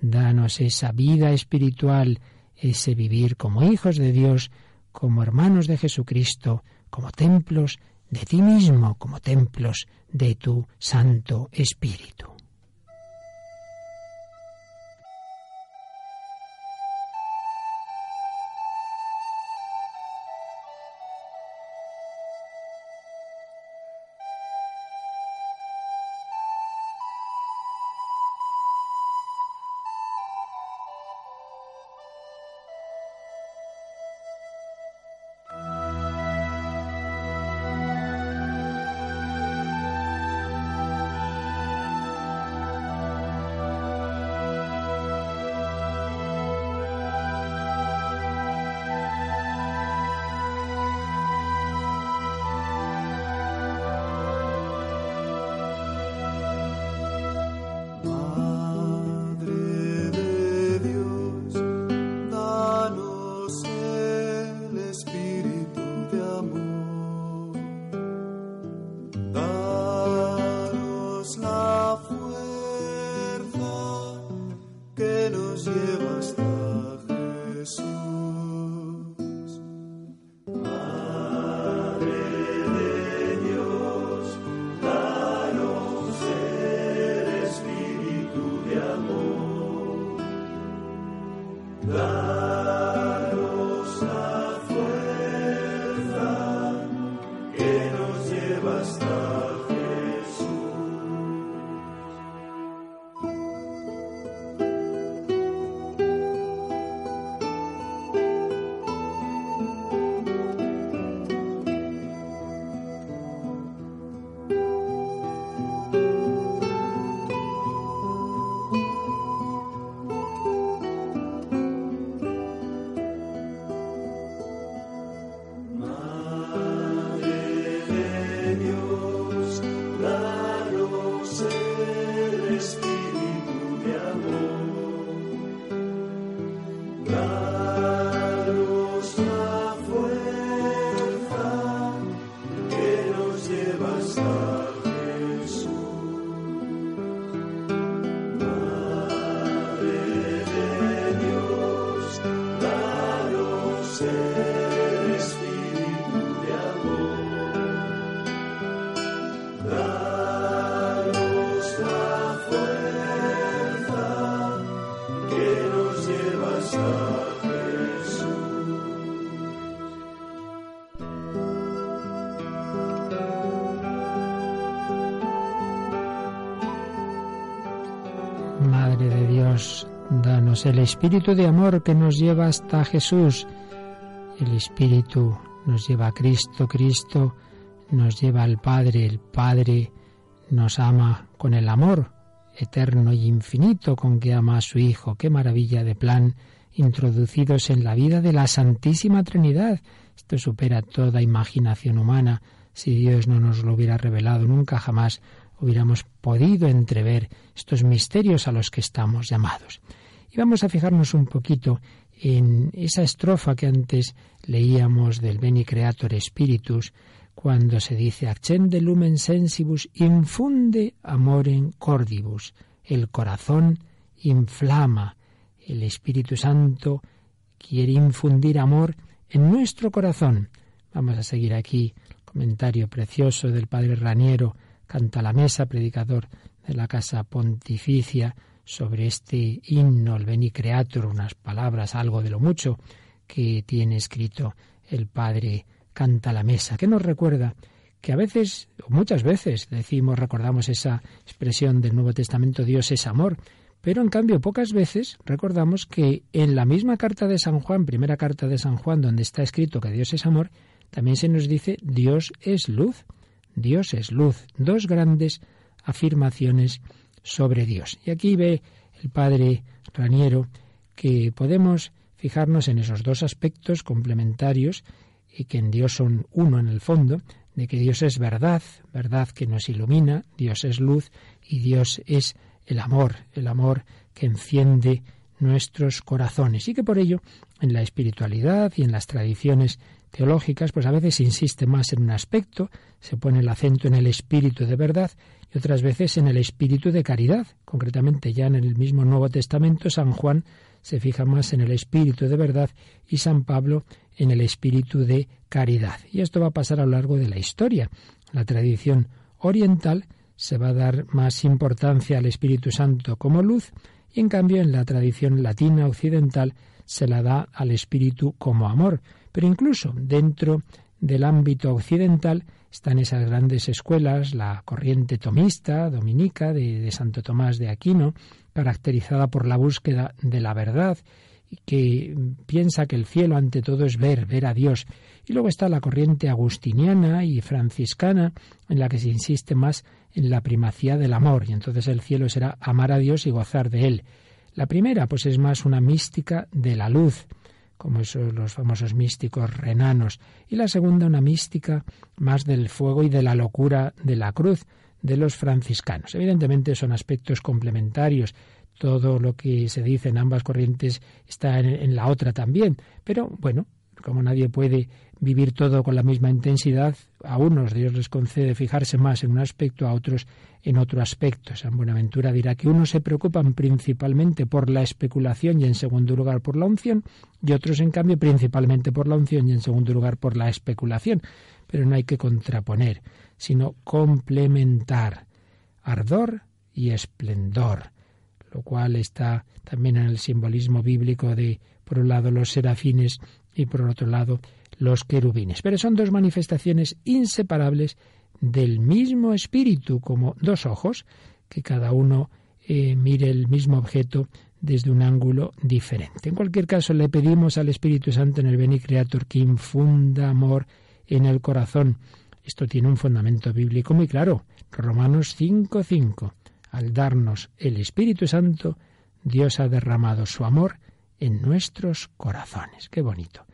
danos esa vida espiritual, ese vivir como hijos de Dios, como hermanos de Jesucristo, como templos de ti mismo, como templos de tu Santo Espíritu. El espíritu de amor que nos lleva hasta Jesús. El espíritu nos lleva a Cristo, Cristo nos lleva al Padre, el Padre nos ama con el amor eterno y infinito con que ama a su Hijo. Qué maravilla de plan introducidos en la vida de la Santísima Trinidad. Esto supera toda imaginación humana. Si Dios no nos lo hubiera revelado, nunca jamás hubiéramos podido entrever estos misterios a los que estamos llamados. Y vamos a fijarnos un poquito en esa estrofa que antes leíamos del Beni Creator Spiritus, cuando se dice Accende lumen sensibus infunde amorem cordibus. El corazón inflama. El Espíritu Santo quiere infundir amor en nuestro corazón. Vamos a seguir aquí. Comentario precioso del padre Raniero, canta la mesa, predicador de la Casa Pontificia, sobre este himno, el Beni Creator, unas palabras, algo de lo mucho que tiene escrito el Padre Canta la Mesa, que nos recuerda que a veces, o muchas veces, decimos, recordamos esa expresión del Nuevo Testamento, Dios es amor, pero en cambio pocas veces recordamos que en la misma carta de San Juan, primera carta de San Juan, donde está escrito que Dios es amor, también se nos dice Dios es luz. Dios es luz. Dos grandes afirmaciones sobre Dios. Y aquí ve el padre Raniero que podemos fijarnos en esos dos aspectos complementarios y que en Dios son uno en el fondo, de que Dios es verdad, verdad que nos ilumina, Dios es luz y Dios es el amor, el amor que enciende nuestros corazones y que por ello en la espiritualidad y en las tradiciones teológicas pues a veces insiste más en un aspecto, se pone el acento en el espíritu de verdad y otras veces en el espíritu de caridad. Concretamente ya en el mismo Nuevo Testamento San Juan se fija más en el espíritu de verdad y San Pablo en el espíritu de caridad. Y esto va a pasar a lo largo de la historia. La tradición oriental se va a dar más importancia al Espíritu Santo como luz y en cambio en la tradición latina occidental se la da al Espíritu como amor. Pero incluso dentro del ámbito occidental están esas grandes escuelas, la corriente tomista, dominica, de, Santo Tomás de Aquino, caracterizada por la búsqueda de la verdad, que piensa que el cielo ante todo es ver, ver a Dios. Y luego está la corriente agustiniana y franciscana, en la que se insiste más en la primacía del amor, y entonces el cielo será amar a Dios y gozar de él. La primera, pues es más una mística de la luz, como esos los famosos místicos renanos, y la segunda una mística más del fuego y de la locura de la cruz de los franciscanos. Evidentemente son aspectos complementarios, todo lo que se dice en ambas corrientes está en, la otra también. Pero bueno, como nadie puede vivir todo con la misma intensidad, a unos Dios les concede fijarse más en un aspecto, a otros en otro aspecto. San Buenaventura dirá que unos se preocupan principalmente por la especulación y en segundo lugar por la unción, y otros en cambio principalmente por la unción y en segundo lugar por la especulación. Pero no hay que contraponer, sino complementar ardor y esplendor lo cual está también en el simbolismo bíblico de, por un lado, los serafines y por otro lado, los querubines. Pero son dos manifestaciones inseparables del mismo espíritu, como dos ojos, que cada uno eh, mire el mismo objeto desde un ángulo diferente. En cualquier caso, le pedimos al Espíritu Santo en el Beni Creator que infunda amor en el corazón. Esto tiene un fundamento bíblico muy claro. Romanos 5.5 al darnos el Espíritu Santo, Dios ha derramado su amor en nuestros corazones. Qué bonito.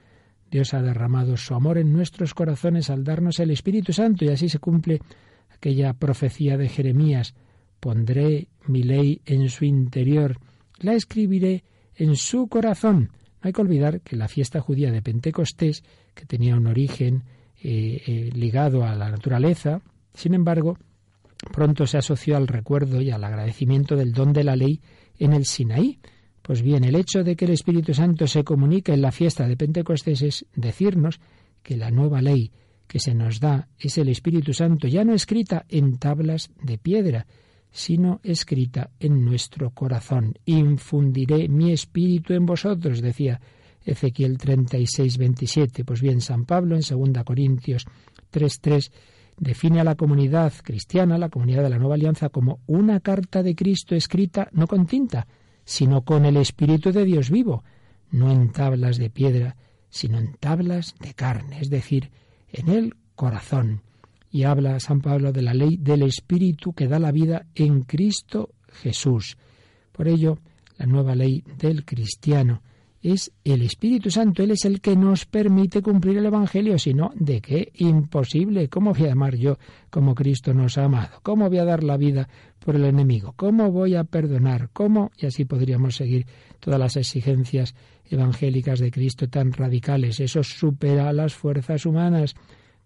Dios ha derramado su amor en nuestros corazones al darnos el Espíritu Santo y así se cumple aquella profecía de Jeremías. Pondré mi ley en su interior, la escribiré en su corazón. No hay que olvidar que la fiesta judía de Pentecostés, que tenía un origen eh, eh, ligado a la naturaleza, sin embargo, pronto se asoció al recuerdo y al agradecimiento del don de la ley en el Sinaí. Pues bien, el hecho de que el Espíritu Santo se comunique en la fiesta de Pentecostés es decirnos que la nueva ley que se nos da es el Espíritu Santo, ya no escrita en tablas de piedra, sino escrita en nuestro corazón. Infundiré mi espíritu en vosotros, decía Ezequiel 36, 27. Pues bien, San Pablo en 2 Corintios 3, 3 define a la comunidad cristiana, la comunidad de la nueva alianza, como una carta de Cristo escrita no con tinta, sino con el Espíritu de Dios vivo, no en tablas de piedra, sino en tablas de carne, es decir, en el corazón. Y habla San Pablo de la ley del Espíritu que da la vida en Cristo Jesús. Por ello, la nueva ley del cristiano es el Espíritu Santo. Él es el que nos permite cumplir el Evangelio. Si no, ¿de qué? Imposible. ¿Cómo voy a amar yo como Cristo nos ha amado? ¿Cómo voy a dar la vida por el enemigo? ¿Cómo voy a perdonar? ¿Cómo? Y así podríamos seguir todas las exigencias evangélicas de Cristo tan radicales. Eso supera a las fuerzas humanas.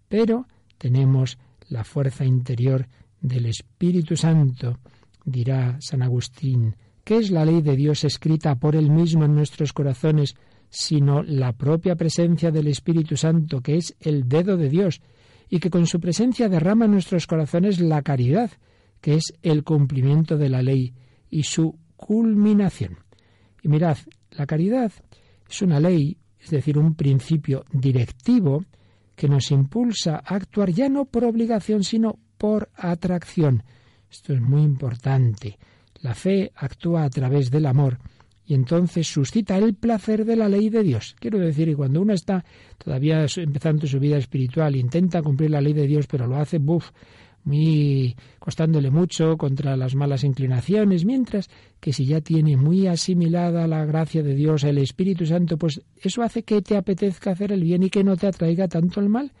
Pero tenemos la fuerza interior del Espíritu Santo, dirá San Agustín ¿Qué es la ley de Dios escrita por Él mismo en nuestros corazones, sino la propia presencia del Espíritu Santo, que es el dedo de Dios, y que con su presencia derrama en nuestros corazones la caridad, que es el cumplimiento de la ley y su culminación? Y mirad, la caridad es una ley, es decir, un principio directivo que nos impulsa a actuar ya no por obligación, sino por atracción. Esto es muy importante. La fe actúa a través del amor y entonces suscita el placer de la ley de Dios. Quiero decir, y cuando uno está todavía empezando su vida espiritual, intenta cumplir la ley de Dios, pero lo hace, buf, muy costándole mucho contra las malas inclinaciones, mientras que si ya tiene muy asimilada la gracia de Dios, el Espíritu Santo, pues eso hace que te apetezca hacer el bien y que no te atraiga tanto el mal.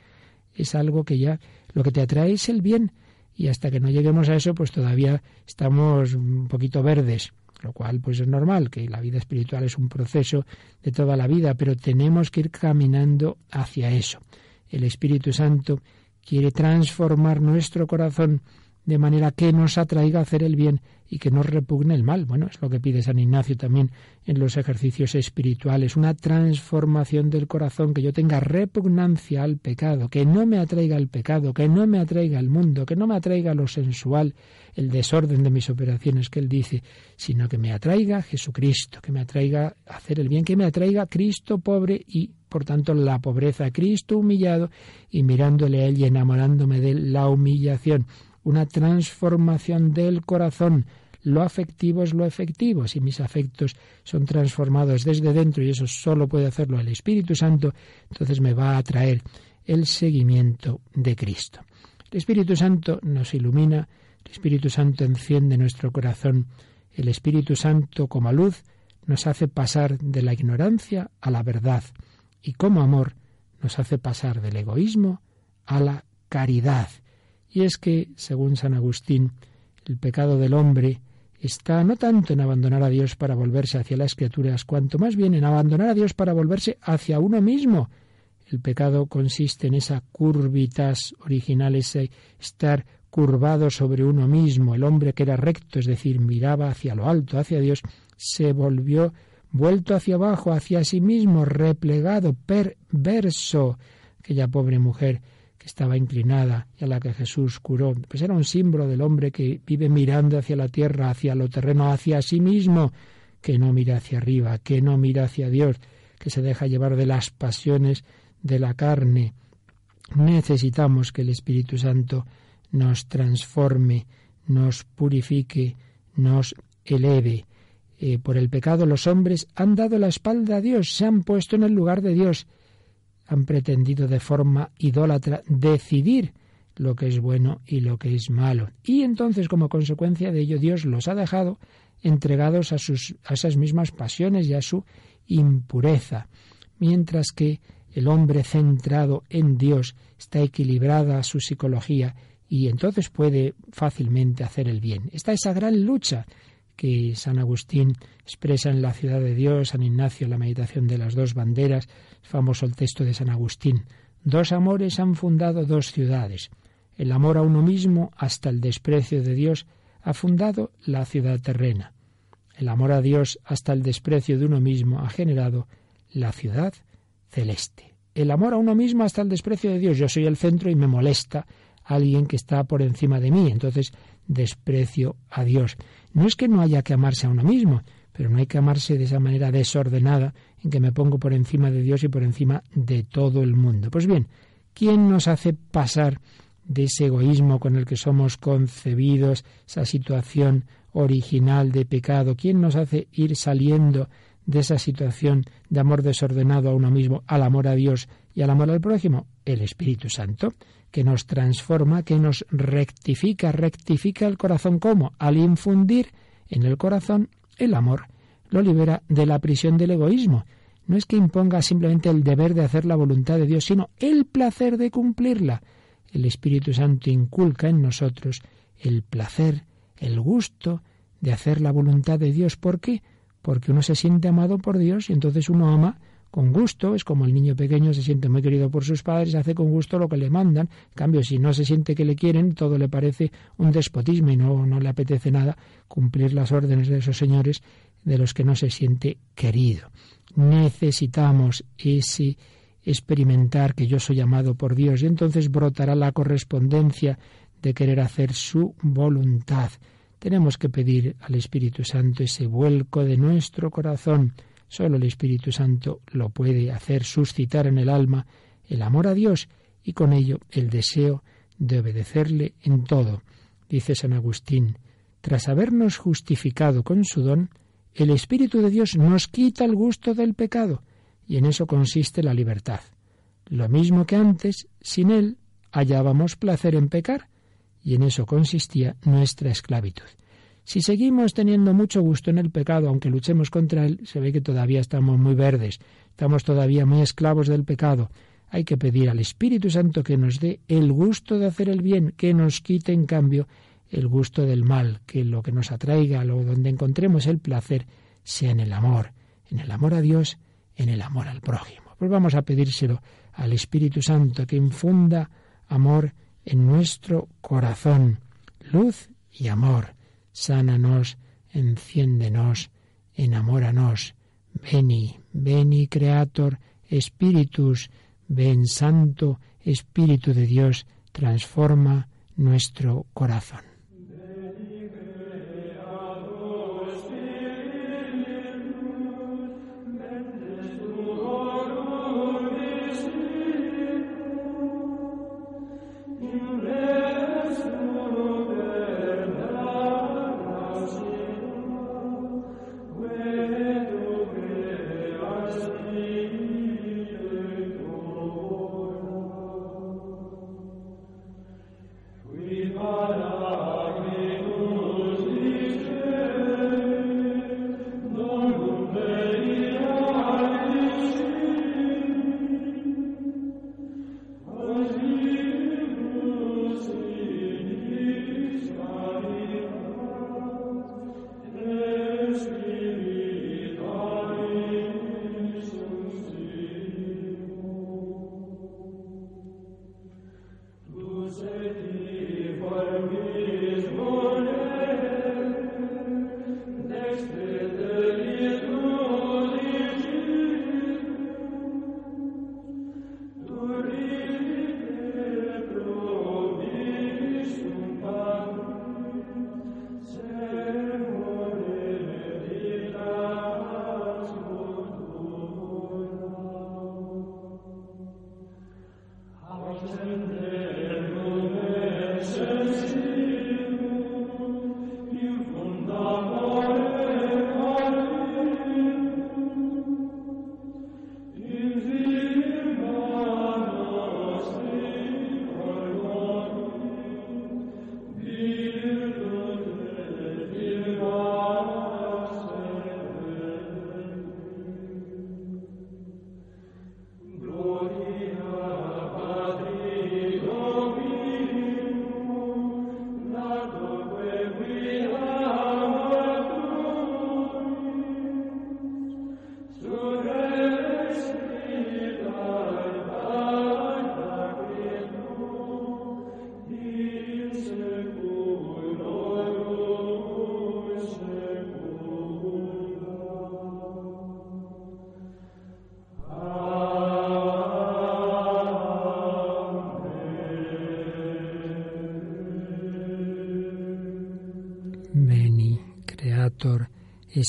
Es algo que ya lo que te atrae es el bien y hasta que no lleguemos a eso, pues todavía estamos un poquito verdes. lo cual pues es normal que la vida espiritual es un proceso de toda la vida, pero tenemos que ir caminando hacia eso. El Espíritu Santo quiere transformar nuestro corazón de manera que nos atraiga a hacer el bien y que nos repugne el mal. Bueno, es lo que pide San Ignacio también en los ejercicios espirituales, una transformación del corazón, que yo tenga repugnancia al pecado, que no me atraiga el pecado, que no me atraiga el mundo, que no me atraiga lo sensual, el desorden de mis operaciones que él dice, sino que me atraiga Jesucristo, que me atraiga a hacer el bien, que me atraiga Cristo pobre y por tanto la pobreza, Cristo humillado y mirándole a él y enamorándome de la humillación una transformación del corazón. Lo afectivo es lo efectivo. Si mis afectos son transformados desde dentro y eso solo puede hacerlo el Espíritu Santo, entonces me va a traer el seguimiento de Cristo. El Espíritu Santo nos ilumina, el Espíritu Santo enciende nuestro corazón, el Espíritu Santo como luz nos hace pasar de la ignorancia a la verdad y como amor nos hace pasar del egoísmo a la caridad. Y es que, según San Agustín, el pecado del hombre está no tanto en abandonar a Dios para volverse hacia las criaturas, cuanto más bien en abandonar a Dios para volverse hacia uno mismo. El pecado consiste en esa curvitas original, ese estar curvado sobre uno mismo. El hombre que era recto, es decir, miraba hacia lo alto, hacia Dios, se volvió vuelto hacia abajo, hacia sí mismo, replegado, perverso. Aquella pobre mujer que estaba inclinada y a la que Jesús curó, pues era un símbolo del hombre que vive mirando hacia la tierra, hacia lo terreno, hacia sí mismo, que no mira hacia arriba, que no mira hacia Dios, que se deja llevar de las pasiones de la carne. Necesitamos que el Espíritu Santo nos transforme, nos purifique, nos eleve. Eh, por el pecado los hombres han dado la espalda a Dios, se han puesto en el lugar de Dios han pretendido de forma idólatra decidir lo que es bueno y lo que es malo. Y entonces, como consecuencia de ello, Dios los ha dejado entregados a, sus, a esas mismas pasiones y a su impureza, mientras que el hombre centrado en Dios está equilibrada su psicología y entonces puede fácilmente hacer el bien. Está esa gran lucha que San Agustín expresa en la ciudad de Dios, San Ignacio, la meditación de las dos banderas, famoso el texto de San Agustín. Dos amores han fundado dos ciudades. El amor a uno mismo hasta el desprecio de Dios ha fundado la ciudad terrena. El amor a Dios hasta el desprecio de uno mismo ha generado la ciudad celeste. El amor a uno mismo hasta el desprecio de Dios. Yo soy el centro y me molesta alguien que está por encima de mí. Entonces desprecio a Dios. No es que no haya que amarse a uno mismo, pero no hay que amarse de esa manera desordenada en que me pongo por encima de Dios y por encima de todo el mundo. Pues bien, ¿quién nos hace pasar de ese egoísmo con el que somos concebidos, esa situación original de pecado? ¿Quién nos hace ir saliendo de esa situación de amor desordenado a uno mismo al amor a Dios y al amor al prójimo? El Espíritu Santo que nos transforma, que nos rectifica, rectifica el corazón. ¿Cómo? Al infundir en el corazón el amor. Lo libera de la prisión del egoísmo. No es que imponga simplemente el deber de hacer la voluntad de Dios, sino el placer de cumplirla. El Espíritu Santo inculca en nosotros el placer, el gusto de hacer la voluntad de Dios. ¿Por qué? Porque uno se siente amado por Dios y entonces uno ama con gusto, es como el niño pequeño se siente muy querido por sus padres, hace con gusto lo que le mandan. En cambio, si no se siente que le quieren, todo le parece un despotismo y no, no le apetece nada cumplir las órdenes de esos señores de los que no se siente querido. Necesitamos ese experimentar que yo soy amado por Dios y entonces brotará la correspondencia de querer hacer su voluntad. Tenemos que pedir al Espíritu Santo ese vuelco de nuestro corazón Solo el Espíritu Santo lo puede hacer suscitar en el alma el amor a Dios y con ello el deseo de obedecerle en todo. Dice San Agustín, tras habernos justificado con su don, el Espíritu de Dios nos quita el gusto del pecado, y en eso consiste la libertad. Lo mismo que antes, sin él, hallábamos placer en pecar, y en eso consistía nuestra esclavitud. Si seguimos teniendo mucho gusto en el pecado, aunque luchemos contra él, se ve que todavía estamos muy verdes, estamos todavía muy esclavos del pecado. Hay que pedir al Espíritu Santo que nos dé el gusto de hacer el bien, que nos quite en cambio el gusto del mal, que lo que nos atraiga, lo donde encontremos el placer, sea en el amor, en el amor a Dios, en el amor al prójimo. Pues vamos a pedírselo al Espíritu Santo que infunda amor en nuestro corazón, luz y amor. Sánanos, enciéndenos, enamóranos. Veni, veni Creator, Spiritus, ven Santo, Espíritu de Dios, transforma nuestro corazón. to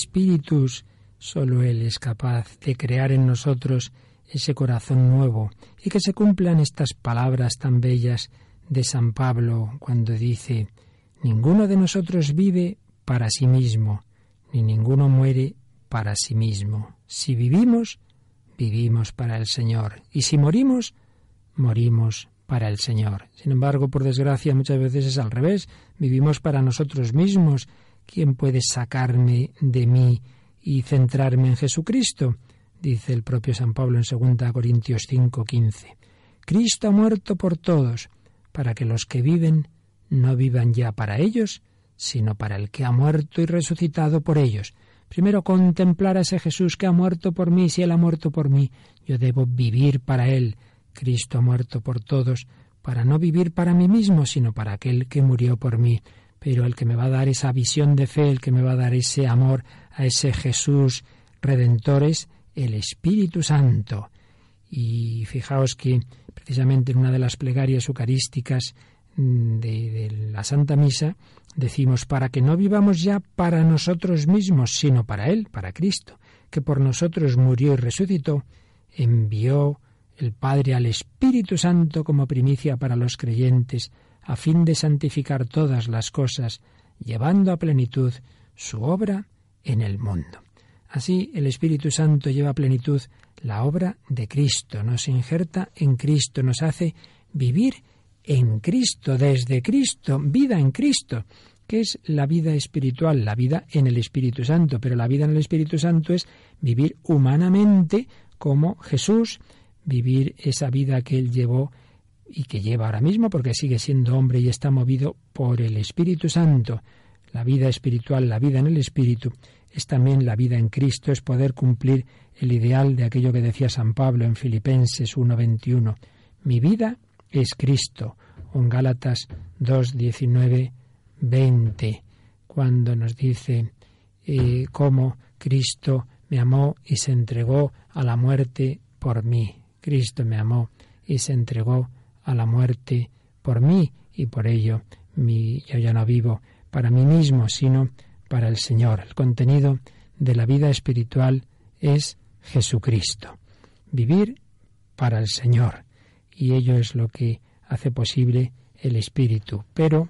Espíritus, solo Él es capaz de crear en nosotros ese corazón nuevo y que se cumplan estas palabras tan bellas de San Pablo cuando dice, ninguno de nosotros vive para sí mismo, ni ninguno muere para sí mismo. Si vivimos, vivimos para el Señor, y si morimos, morimos para el Señor. Sin embargo, por desgracia, muchas veces es al revés, vivimos para nosotros mismos ¿Quién puede sacarme de mí y centrarme en Jesucristo? dice el propio San Pablo en 2 Corintios 5:15. Cristo ha muerto por todos, para que los que viven no vivan ya para ellos, sino para el que ha muerto y resucitado por ellos. Primero contemplar a ese Jesús que ha muerto por mí, si Él ha muerto por mí, yo debo vivir para Él. Cristo ha muerto por todos, para no vivir para mí mismo, sino para aquel que murió por mí pero el que me va a dar esa visión de fe, el que me va a dar ese amor a ese Jesús redentor es el Espíritu Santo. Y fijaos que precisamente en una de las plegarias eucarísticas mm, de, de, la Santa Misa decimos para que no vivamos ya para nosotros mismos, sino para Él, para Cristo, que por nosotros murió y resucitó, envió el Padre al Espíritu Santo como primicia para los creyentes, a fin de santificar todas las cosas, llevando a plenitud su obra en el mundo. Así el Espíritu Santo lleva a plenitud la obra de Cristo, nos injerta en Cristo, nos hace vivir en Cristo, desde Cristo, vida en Cristo, que es la vida espiritual, la vida en el Espíritu Santo, pero la vida en el Espíritu Santo es vivir humanamente como Jesús, vivir esa vida que él llevó y que lleva ahora mismo porque sigue siendo hombre y está movido por el Espíritu Santo. La vida espiritual, la vida en el Espíritu, es también la vida en Cristo, es poder cumplir el ideal de aquello que decía San Pablo en Filipenses 1.21. Mi vida es Cristo, en Gálatas 2.19, 20, cuando nos dice eh, cómo Cristo me amó y se entregó a la muerte por mí. Cristo me amó y se entregó a la muerte por mí y por ello mi, yo ya no vivo para mí mismo, sino para el Señor. El contenido de la vida espiritual es Jesucristo. Vivir para el Señor. Y ello es lo que hace posible el Espíritu. Pero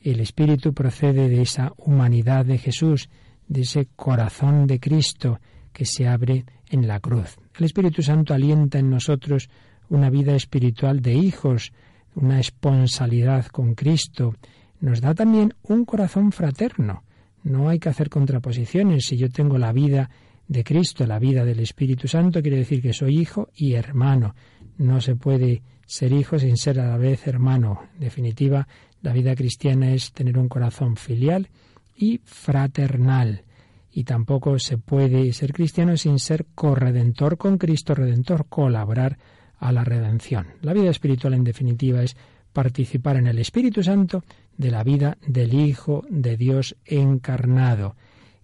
el Espíritu procede de esa humanidad de Jesús, de ese corazón de Cristo que se abre en la cruz. El Espíritu Santo alienta en nosotros una vida espiritual de hijos, una esponsalidad con Cristo. Nos da también un corazón fraterno. No hay que hacer contraposiciones. Si yo tengo la vida de Cristo, la vida del Espíritu Santo, quiere decir que soy hijo y hermano. No se puede ser hijo sin ser a la vez hermano. En definitiva, la vida cristiana es tener un corazón filial y fraternal. Y tampoco se puede ser cristiano sin ser corredentor con Cristo Redentor, colaborar a la redención. La vida espiritual, en definitiva, es participar en el Espíritu Santo de la vida del Hijo de Dios encarnado.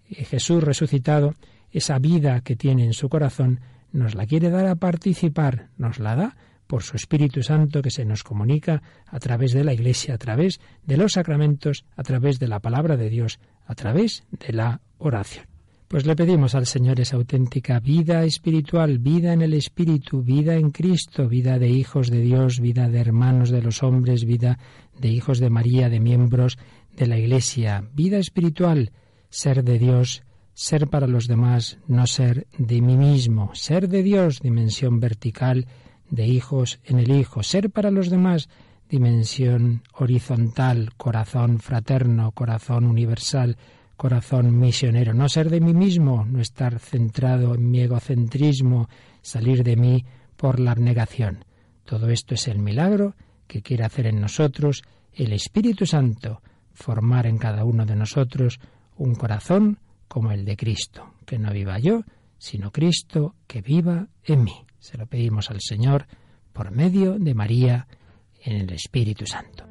Jesús resucitado esa vida que tiene en su corazón, nos la quiere dar a participar, nos la da por su Espíritu Santo que se nos comunica a través de la Iglesia, a través de los sacramentos, a través de la palabra de Dios, a través de la oración. Pues le pedimos al Señor esa auténtica vida espiritual, vida en el Espíritu, vida en Cristo, vida de hijos de Dios, vida de hermanos de los hombres, vida de hijos de María, de miembros de la Iglesia, vida espiritual, ser de Dios, ser para los demás, no ser de mí mismo, ser de Dios, dimensión vertical, de hijos en el Hijo, ser para los demás, dimensión horizontal, corazón fraterno, corazón universal, corazón misionero, no ser de mí mismo, no estar centrado en mi egocentrismo, salir de mí por la abnegación. Todo esto es el milagro que quiere hacer en nosotros el Espíritu Santo, formar en cada uno de nosotros un corazón como el de Cristo, que no viva yo, sino Cristo que viva en mí. Se lo pedimos al Señor por medio de María en el Espíritu Santo.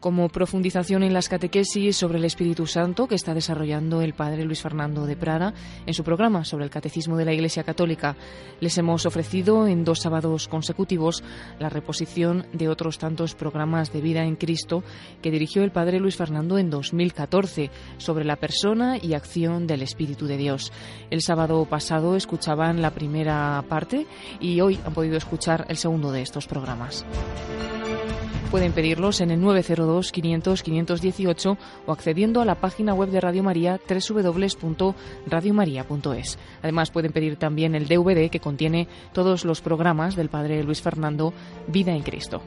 como profundización en las catequesis sobre el Espíritu Santo que está desarrollando el padre Luis Fernando de Prada en su programa sobre el Catecismo de la Iglesia Católica. Les hemos ofrecido en dos sábados consecutivos la reposición de otros tantos programas de vida en Cristo que dirigió el padre Luis Fernando en 2014 sobre la persona y acción del Espíritu de Dios. El sábado pasado escuchaban la primera parte y hoy han podido escuchar el segundo de estos programas. Pueden pedirlos en el 902 500 518 o accediendo a la página web de Radio María www.radiomaria.es. Además pueden pedir también el DVD que contiene todos los programas del Padre Luis Fernando Vida en Cristo.